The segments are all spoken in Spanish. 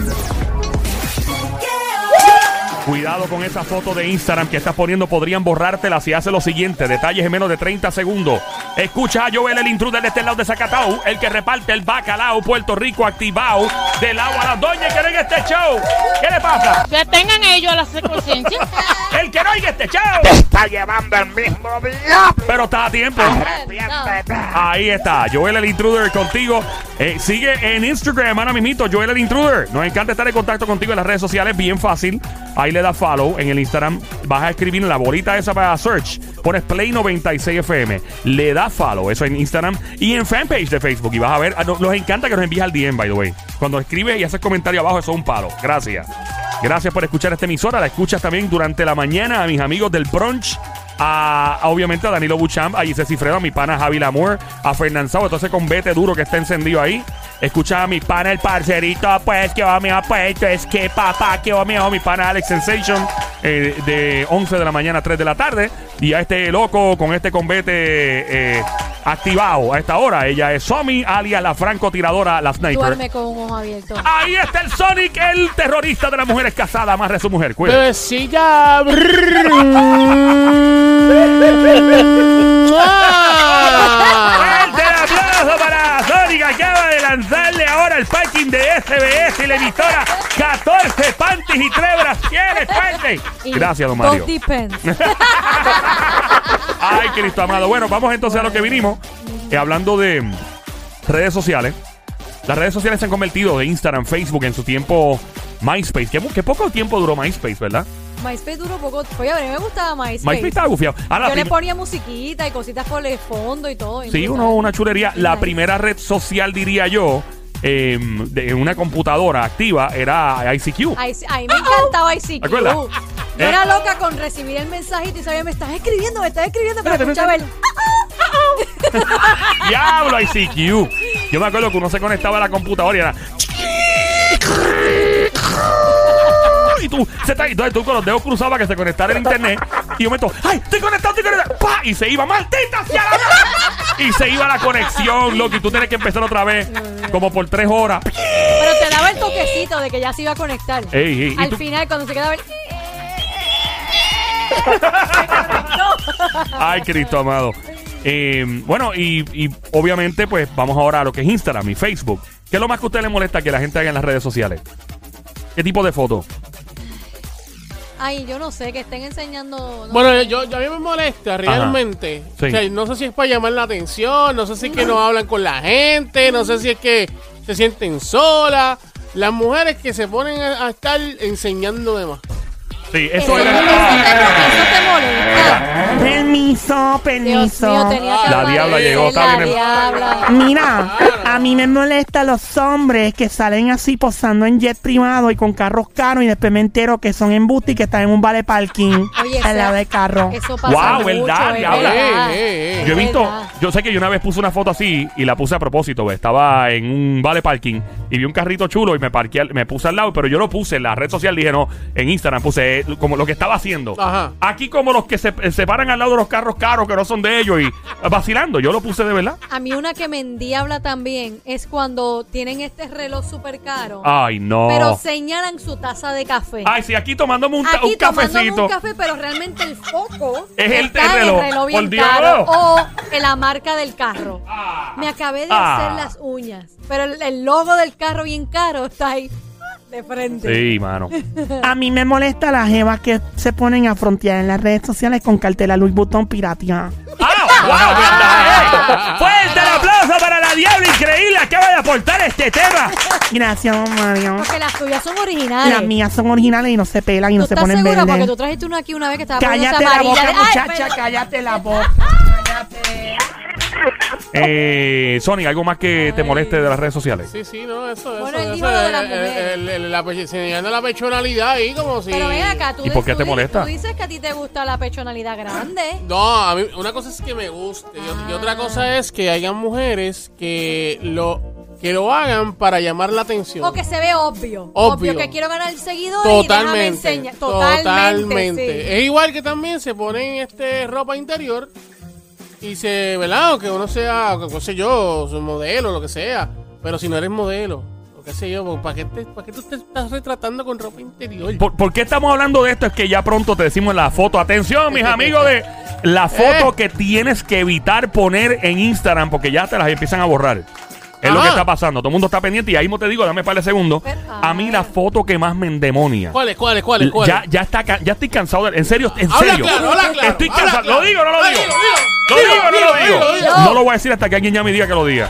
Thank you. Cuidado con esa foto de Instagram que estás poniendo. Podrían borrártela si hace lo siguiente. Detalles en menos de 30 segundos. Escucha a Joel, el intruder de este lado de Zacatau. El que reparte el bacalao Puerto Rico activado. Del agua a la doña que no oiga este show. ¿Qué le pasa? Que tengan ellos la conciencia. El que no oiga este show. Está llevando el mismo día. Pero está a tiempo. Ahí está, Joel el Intruder contigo. Eh, sigue en Instagram, ahora mismito, Joel el Intruder. Nos encanta estar en contacto contigo en las redes sociales, bien fácil. Ahí le das follow en el Instagram. Vas a escribir la bolita esa para search. Pones Play 96 FM. Le das follow, eso en Instagram y en fanpage de Facebook. Y vas a ver, ah, no, nos encanta que nos envíes al DM, by the way. Cuando escribes y haces comentario abajo, eso es un palo. Gracias. Gracias por escuchar esta emisora. La escuchas también durante la mañana a mis amigos del brunch. A, obviamente a Danilo Buchamp, a Gisés Cifredo, a mi pana Javi Lamour, a Fernán Sau, entonces con Vete Duro que está encendido ahí. Escucha a mi pana el parcerito, pues que va mi puesto, es que papá, que va mi mi pana Alex Sensation, eh, de 11 de la mañana a 3 de la tarde. Y a este loco con este combate eh, activado a esta hora. Ella es Somi, alias la francotiradora, la sniper. Duerme con un ojo abierto. Ahí está el Sonic, el terrorista de las mujeres casadas, amarre a su mujer. Cuida. Bebecilla. ¡Fuerte el aplauso para Sonic! Lanzarle ahora el parking de SBS y la emisora 14 panties y 3 brasieres. Y Gracias, don Mario. Dos depends. Ay, Cristo amado. Bueno, vamos entonces a lo que vinimos. Eh, hablando de mm, redes sociales. Las redes sociales se han convertido de Instagram, Facebook, en su tiempo MySpace. ¿Qué, qué poco tiempo duró MySpace, ¿verdad? MySpace duró poco. Oye, a mí me gustaba MySpace. MySpace estaba gufiado. Ah, Yo le ponía musiquita y cositas por el fondo y todo. Sí, uno, una chulería. La primera red social, diría yo, eh, de una computadora activa era ICQ. Ay, sí, a mí me encantaba ICQ. acuerdas? Yo Eh. era loca con recibir el mensajito y sabía, me estás escribiendo, me estás escribiendo, pero escuchaba el... Diablo, ICQ. Yo me acuerdo que uno se conectaba a la computadora y era. Y tú, con los dedos cruzados que se conectara el internet. Y yo meto, ¡ay! ¡Estoy conectado, estoy conectado! ¡Pah! Y se iba, ¡maldita sea la! Y se iba la conexión, loco. Y tú tienes que empezar otra vez, como por tres horas. Pero te daba el toquecito de que ya se iba a conectar. Ey, ey, Al tú- final, cuando se quedaba el... Ay, Cristo amado. Eh, bueno, y, y obviamente, pues vamos ahora a lo que es Instagram y Facebook. ¿Qué es lo más que a usted le molesta que la gente haga en las redes sociales? ¿Qué tipo de foto? Ay, yo no sé, que estén enseñando... no Bueno, sé. yo, yo- a mí me molesta realmente. Sí. O sea, no sé si es para llamar la atención, no sé si es que no hablan con la gente, no sé si es que se sienten solas. Las mujeres que se ponen a, a estar enseñando de más. Sí, Eso, eso eso era. eso te molesta. Permiso, Dios permiso. mío, tenía que La diabla llegó, está La bien. diabla. Mira, a mí me molesta los hombres que salen así posando en jet privado y con carros caros y después me entero que son embustes y que están en un vale parking Oye, al lado esa- del carro. Eso pasa Wow, mucho, verdad, es diabla. verdad. Eh, eh, eh. Yo he Es visto, verdad. yo sé que yo una vez puse una foto así y la puse a propósito, estaba en un vale parking y vi un carrito chulo y me parqué, al- me puse al lado, pero yo lo puse en la red social, dije no, en Instagram puse eh, como lo que estaba haciendo. Ajá. Aquí como los que se, se paran al lado de los carros caros que no son de ellos y vacilando, yo lo puse de verdad. A mí una que me endiabla también es cuando tienen este reloj súper caro, Ay, no. pero señalan su taza de café. Ay, sí, aquí tomándome un, Aquí un tomándome cafecito. un café, pero realmente el foco Es el está en reloj. el reloj bien Por Dios. caro o en la marca del carro. Me acabé de Ah. hacer las uñas, pero el, el logo del carro bien caro está ahí de frente. Sí, mano. A mí me molesta las jevas que se ponen a frontear en las redes sociales con cartela Louis Vuitton piratia. ¡Ah! ¡Wow! ¡Fuerte el aplauso para la diabla increíble! Acaba de aportar este tema. Gracias, Mario. Porque las tuyas son originales. Las mías son originales y no se pelan y ¿Tú no se estás ponen segura? Porque verdes. tú trajiste una aquí una vez que estaba Cállate la boca, muchacha, pero- cállate la boca. Eh, Sony, ¿algo más que te moleste de las redes sociales? Sí, sí, no, eso, eso. Bueno, él eso, lo de la el- mujer. el- el- la pe- señalando la pechonalidad ahí como si... Pero ven acá, tú, ¿Y por qué tú te di- molesta? Tú dices que a ti te gusta la pechonalidad grande. No, a mí una cosa es que me guste y, y otra cosa es que hayan mujeres que lo que lo hagan para llamar la atención. O que se ve obvio. Obvio. que quiero ganar seguidores y déjame Totalmente, enseñar. Totalmente. totalmente. sí. Es igual que también se ponen este ropa interior y se, ¿verdad? O que uno sea, qué sé yo, su modelo, lo que sea. Pero si no eres modelo, ¿ok? qué sé yo, ¿para qué, te- para qué tú te estás retratando con ropa interior? ¿Por, por qué estamos hablando de esto? Es que ya pronto te decimos la foto. Atención, mis amigos, de la foto Eh. que tienes que evitar poner en Instagram porque ya te las empiezan a borrar. Es lo que está pasando. Todo el mundo está pendiente y ahí mismo te digo, dame para el segundo. A mí la foto que más me endemonia. ¿Cuáles, cuáles, cuáles, cuáles? Ya, ya, está, ya estoy cansado. de- en serio, en Habla serio. claro, habla claro, Estoy habla cansado. claro. ¿Lo digo o no lo digo? No lo voy a decir hasta que alguien ya me diga que lo diga.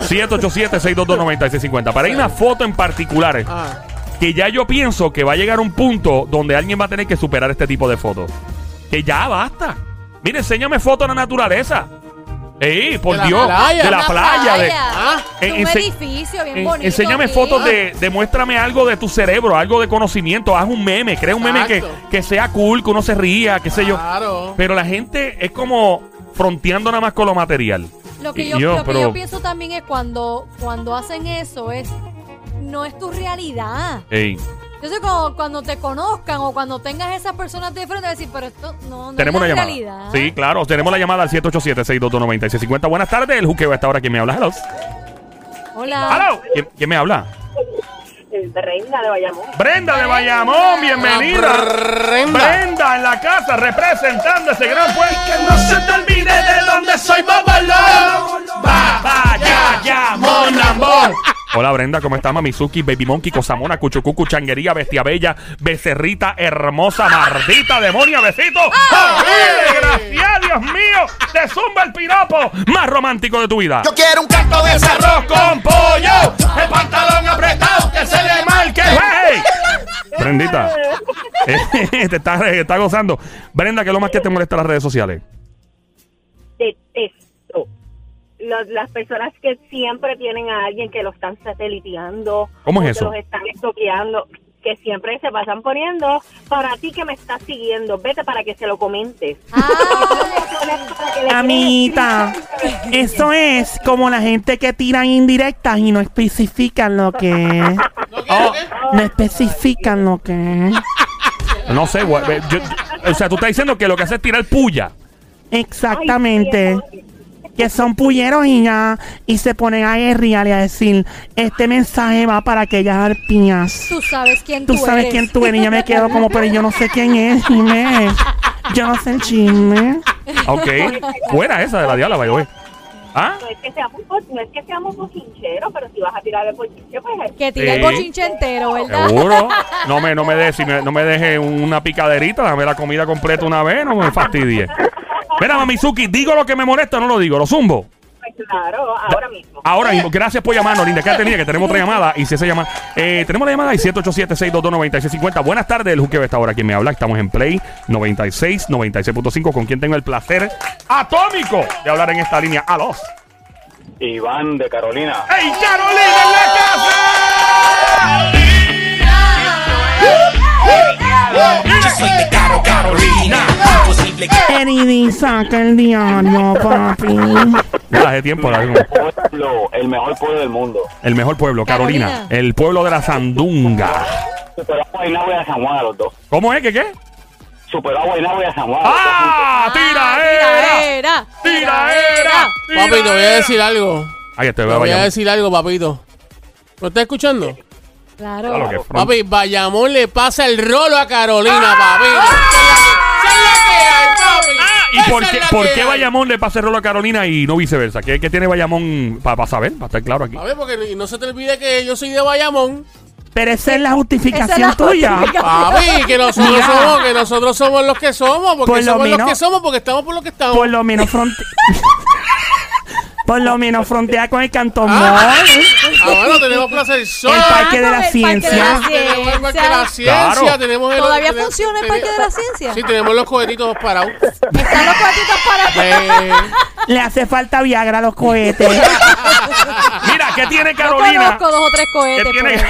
787-622-9650. Pero hay una foto en particular Ah, que ya yo pienso que va a llegar un punto donde alguien va a tener que superar este tipo de fotos. Que ya basta. Mire, enséñame fotos de la naturaleza. ¡Ey, por De la Dios! playa. De la Una playa. de- Ah. Es un ense- edificio bien en- bonito. enséñame aquí. fotos de, demuéstrame algo de tu cerebro, algo de conocimiento, haz un meme, crea un meme que, Exacto. que sea cool, que uno se ría, qué sé yo. Claro. Pero la gente es como fronteando nada más con lo material. Lo que Y yo, yo, lo que pero- yo pienso también es cuando, cuando hacen eso es no es tu realidad. Ey, Entonces cuando, cuando te conozcan o cuando tengas esas personas de frente, decir, pero esto no, no tenemos es una la llamada. realidad. Sí, claro, tenemos la llamada al 787-622-9650. Buenas tardes, el juqueo a esta hora. ¿Quién me habla? Hello. Hola. Hello. ¿Quién, quién me habla? Brenda de Bayamón. Brenda de Bayamón, bienvenida. Brenda. Brenda en la casa representando ese gran pueblo. Que no se te olvide soy ya. Hola Brenda, ¿cómo estás? Mamizuki, Baby Monkey, Cosamona, Cuchucucu, Changuería, Bestia Bella, Becerrita, Hermosa, Mardita, Demonia, Besito. ¡Ay, gracias, Dios mío! ¡Te zumba el piropo más romántico de tu vida! Yo quiero un canto de ese arroz con pollo. El pantalón apretado que se le marque. ¡Hey! Brendita, eh, te está, te está gozando. Brenda, ¿qué es lo más que te molesta en las redes sociales? Detesto. Los- las personas que siempre tienen a alguien que lo están sateliteando. ¿Cómo es eso? Que los están estoqueando. Que siempre se pasan poniendo para ti que me estás siguiendo. Vete para que se lo comentes. Ah, quieres- eso es como la gente que tiran indirectas y no especifican lo que es. ¿No especifican lo que es. No sé, yo- o sea, tú estás diciendo que lo que hace es tirar puya. Exactamente. Que son pulleros y ya. Y se ponen a guerrear y a decir: Este mensaje va para aquellas arpías. tú sabes quién tú, Tú sabes eres. quién tú eres. Y yo me quedo como, pero yo no sé quién es. Dime. Yo no sé el chisme. Ok, fuera esa de la diabla, güey. ¿Ah? No es que seamos, no es que seamos bochincheros, pero si vas a tirar el bochinche, pues Que tira el bochinche entero, ¿verdad? Seguro. No me, no me deje, si me- no me deje una picaderita, dame la comida completa una vez, no me fastidie. Mira, Mamizuki, ¿digo lo que me molesta o no lo digo? ¿Lo zumbo? Pues claro, ahora mismo. Ahora mismo, gracias por llamarnos, linda. Que tenía que tenemos otra llamada. Y si esa llama, eh, tenemos la llamada y 787-622-9650. Buenas tardes, el juqueo esta hora. ¿Quién me habla? Estamos en Play 96, 96.5. Con quien tengo el placer atómico de hablar en esta línea. A los. Iván de Carolina. ¡Ey, Carolina en la casa! Yo soy de Caro Carolina. Imposible que Eridi, saca el diario, papi. Ya hace tiempo. la- Pueblo, el mejor pueblo del mundo. El mejor pueblo, Carolina. Carolina. El pueblo de la Sandunga. Superó a Guaynabo y a San Juan a los dos. ¿Cómo es? ¿Qué qué? Superó a Guaynabo y a San Juan. ¡Ah! ¡Tiraera! Tiraera. ¡Tiraera! Papi, te voy a decir algo. Ahí te Te veo, voy a decir algo, papito. ¿Me estás escuchando? Claro. Claro que Papi, Bayamón le pasa el rolo a Carolina, ¡Ah! papi. Papi. ¿Y por qué, por qué. Bayamón le pasa el rolo a Carolina y no viceversa? ¿Qué, qué tiene Bayamón para saber? Para estar claro aquí. A ver, porque no se te olvide que yo soy de Bayamón. Pero esa es la justificación es la tuya. justificación. Papi, que nosotros Mira. somos, que nosotros somos los que somos, porque Por lo somos menos- los que somos, porque estamos por lo que estamos. Por lo menos fronte... Por lo menos frontea con el Cantón Ah. Mall. Ah, tenemos Plaza del Sol. El Parque de Ah, la el Parque de Ciencia. la Tenemos el Parque de la Ciencia. Ciencia. Claro. Tenemos el, ¿Todavía tenemos- funciona el Parque de la Ciencia? Sí, tenemos los cohetitos parados. Están los cuartitos para... Eh, Le hace falta Viagra a los cohetes. Mira, ¿qué tiene Yo Carolina? conozco dos o tres cohetes. ¿Qué tiene? ahí.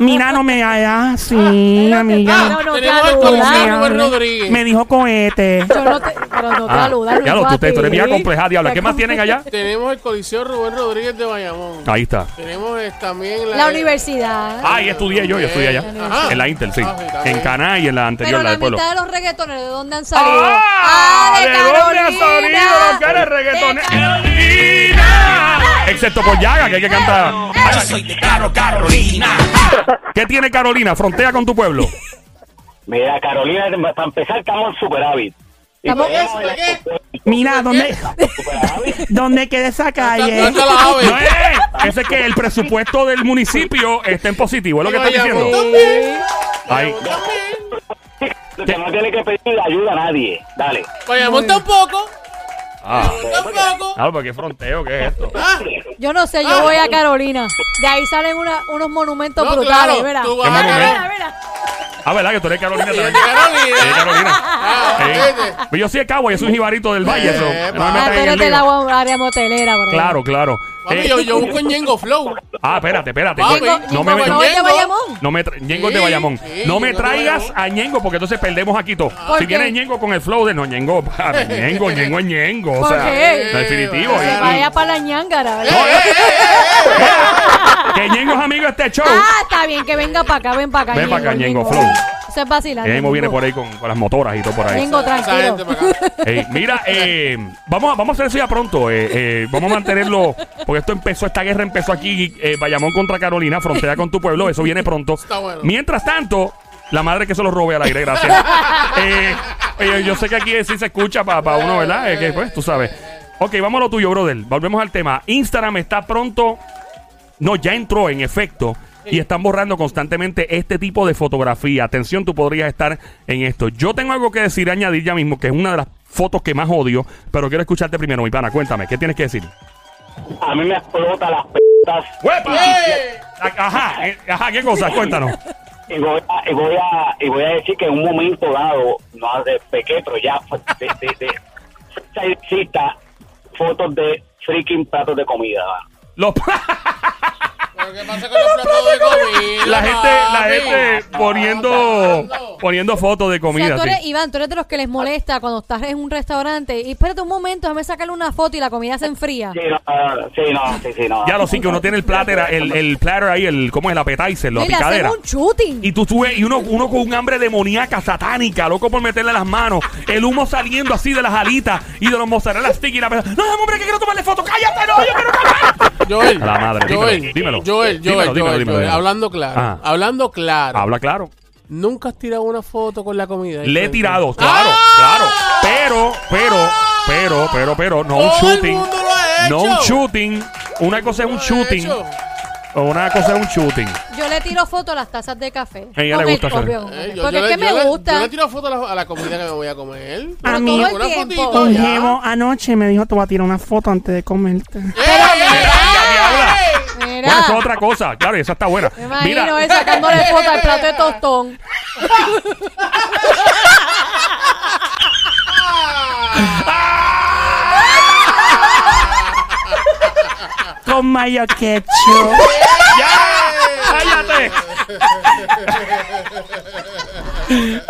Mira, no me hagas así, amiga. No, no te tenemos el. Coliseo Rodríguez. Me dijo cohete. Yo no te... Pero no te Ah, aludas, Luis, ya lo, tú, tú eres bien complejada, diabla. ¿Qué más tienen allá? Tenemos el Coliseo Rubén Rodríguez de Bayamón. Ahí está. Tenemos eh, también la, La universidad. Ah, ahí estudié yo, yo estudié allá. Ajá. En la Intel, sí. Ah, sí. En Caná y en la anterior, Pero la del pueblo. mitad de los reggaetones, ¿de dónde han salido? ¡Ah! Ah, de, ¿De dónde ha Carolina. salido lo que eres. Excepto por Yaga, que hay que cantar. Yo soy de Caro Carolina. ¿Qué tiene Carolina? Frontea con tu pueblo. Mira, Carolina, para empezar, estamos en superávit. Y ¿Estamos podemos- Mira, ¿dónde. ¿dónde queda esa calle? No es. Ese es que el presupuesto del municipio está en positivo. Es lo que estás diciendo. Ahí. No tiene que pedir ayuda a nadie. Dale. Vayamos tampoco. Ah. Tampoco. Ah, porque fronteo, ¿qué es esto? Ah, Yo no sé, yo voy a Carolina. De ahí salen una- unos monumentos No, brutales, mira. Ah, ¿verdad? Que tú eres Carolina también. Carolina. Sí, Carolina. Ah, Sí. Pero Yo soy de Cabo, yo soy un jibarito del valle. eso. Eh, No me Ah, metas en el eres de lío. la área motelera, por ahí. Claro, claro. Papi, Eh, yo, yo busco en Ñengo Flow. Ah, espérate, espérate. Papi, no me Ñengo, no, ¿no es de. Bayamón? No me tra- Ñengo es de Bayamón. sí, no me traigas a Ñengo porque entonces perdemos aquí todo. ¿Por Si viene Ñengo con el flow de no Ñengo, para, Ñengo, Ñengo es Ñengo. O ¿Por sea, qué? definitivo. Que vaya para la ñangara, ¿verdad? No, eh, que Ñengo es amigo de este show. Ah, está bien, que venga para acá, ven para acá. Ven pa' acá, Ñengo Flow. Eso es vacilante. Viene por ahí con, con las motoras y todo por ahí. Tranquilo. Ey, mira, eh, vamos, a- vamos a hacer eso ya pronto. eh, eh, vamos a mantenerlo, porque esto empezó, esta guerra empezó aquí, eh, Bayamón contra Carolina, frontera con tu pueblo, eso viene pronto. Está bueno. Mientras tanto, la madre que se lo robe al aire, gracias. Eh, oye, yo sé que aquí sí se escucha para uno, ¿verdad? Eh, que, pues, tú sabes. Ok, vamos a lo tuyo, brother. Volvemos al tema. Instagram está pronto. No, ya entró en efecto. Y están borrando constantemente este tipo de fotografía. Atención, tú podrías estar en esto. Yo tengo algo que decir, añadir ya mismo, que es una de las fotos que más odio, pero quiero escucharte primero, mi pana. Cuéntame, ¿qué tienes que decir? A mí me explota las. ¡Eh! Ajá, eh, ajá, ¿qué cosa? Cuéntanos. Y voy, a, y, voy a, y voy a decir que en un momento dado, no de pequeño, pero ya de, de, de, exista fotos de freaking platos de comida. Los- Pero ¿qué pasa con los platos de comida? la gente, la gente poniendo, poniendo fotos de O sea, comida. tú eres, sí. Iván, tú eres de los que les molesta cuando estás en un restaurante y espérate un momento, déjame sacarle una foto y la comida se enfría. Sí, no, sí, no, sí, sí, no. Ya lo sí que uno tiene el platter, el, el platter ahí, el, ¿cómo es? El appetizer, la picadera. un shooting. Y tú subes, y uno, uno con un hambre demoníaca, satánica, loco por meterle las manos, el humo saliendo así de las alitas y de los mozzarella stick y la persona, no, hombre, que quiero tomarle foto, cállate, no, yo quiero cállate. Joel, A la madre, dímelo, Joel, dímelo. Joel, Joel, Dímelo, Joel, dímelo, Joel, dímelo, dímelo. hablando claro, Ajá. hablando claro. Habla claro. Nunca has tirado una foto con la comida. Le he tirado, claro, ¡Ah! claro. Pero, pero, pero, pero, pero, no un shooting. mundo lo ha No un shooting. Una cosa es un shooting. O una cosa es un shooting. Yo le tiro foto a las tazas de café. A ella le gusta el- hacer. obvio, Eh, yo- Porque yo es le- que me le- gusta. Yo le tiro foto a la, a la comida que me voy a comer. A mí, Un ya. jevo anoche me dijo, te voy a tirar una foto antes de comerte. ¡Eh, Pero eh, mira, ya, diabla. Mira. Bueno, eso es otra cosa. Claro, y esa está buena. Me imagino Mira, él sacándole foto al plato de tostón. Con mayo ketchup. ¡Ya! ¡Cállate! ¿Y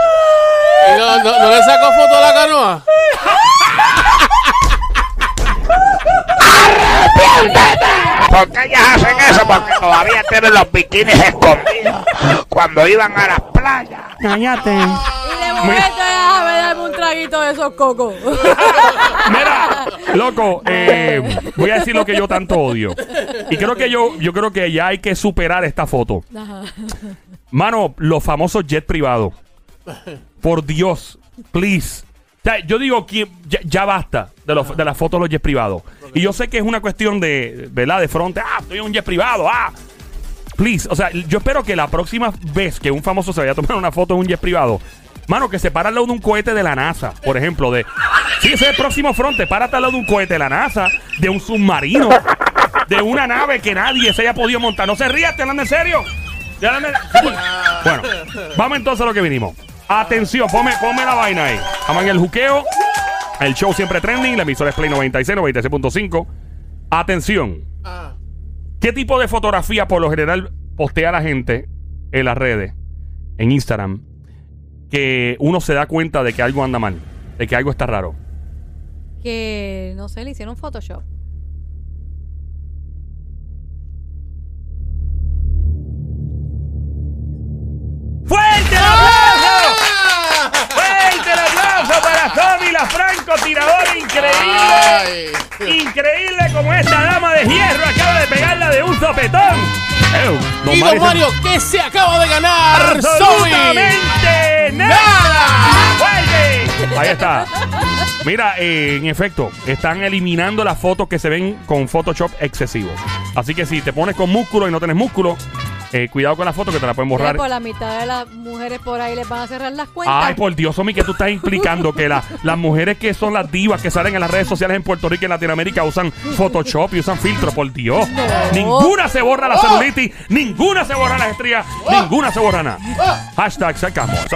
no, no, no le sacó foto a la canoa? ¿Por qué ellas hacen eso? Porque todavía tienen los bikinis escondidos cuando iban a las playas. Cállate. Y de momento déjame darme un traguito de esos cocos. Mira, loco, eh, voy a decir lo que yo tanto odio. Y creo que yo, yo creo que ya hay que superar esta foto. Mano, los famosos jet privados. Por Dios, please. O sea, yo digo que ya, basta de, los, de las fotos de los jets privados. Y yo sé que es una cuestión de, ¿verdad? De fronte. Ah, estoy en un jet privado. Ah. Please. O sea, yo espero que la próxima vez que un famoso se vaya a tomar una foto en un jet privado, mano, que se para al lado de un cohete de la NASA, por ejemplo, de. Sí, ese es el próximo fronte. Párate al lado de un cohete de la NASA, de un submarino, de una nave que nadie se haya podido montar. No se rías, te hablando en serio. Bueno, vamos entonces a lo que vinimos. Atención, ponme, ponme la vaina ahí. En el juqueo. El show siempre trending. La emisora es Play 96, 96.5. Atención. ¿Qué tipo de fotografía por lo general postea la gente en las redes, en Instagram, que uno se da cuenta de que algo anda mal, de que algo está raro? que, no sé, le hicieron Photoshop. ¡Fuerte el aplauso para Tommy, la francotiradora increíble! Ay. Increíble como esta dama de hierro acaba de pegarla de un sopetón. Don Y Mario don Mario, ¿qué se acaba de ganar? Zoe? ¡Absolutamente nada! ¡Vuelve! Ahí está. Mira, eh, en efecto, están eliminando las fotos que se ven con Photoshop excesivo. Así que si te pones con músculo y no tienes músculo, eh, cuidado con la foto que te la pueden borrar. Por la mitad de las mujeres por ahí les van a cerrar las cuentas. Ay, por Dios, Omi, que tú estás implicando que la- las mujeres que son las divas que salen en las redes sociales en Puerto Rico y en Latinoamérica usan Photoshop y usan filtros, por Dios. Ninguna se borra la celulitis, ninguna se borra las estrías, ninguna se borra nada. Hashtag sacamos.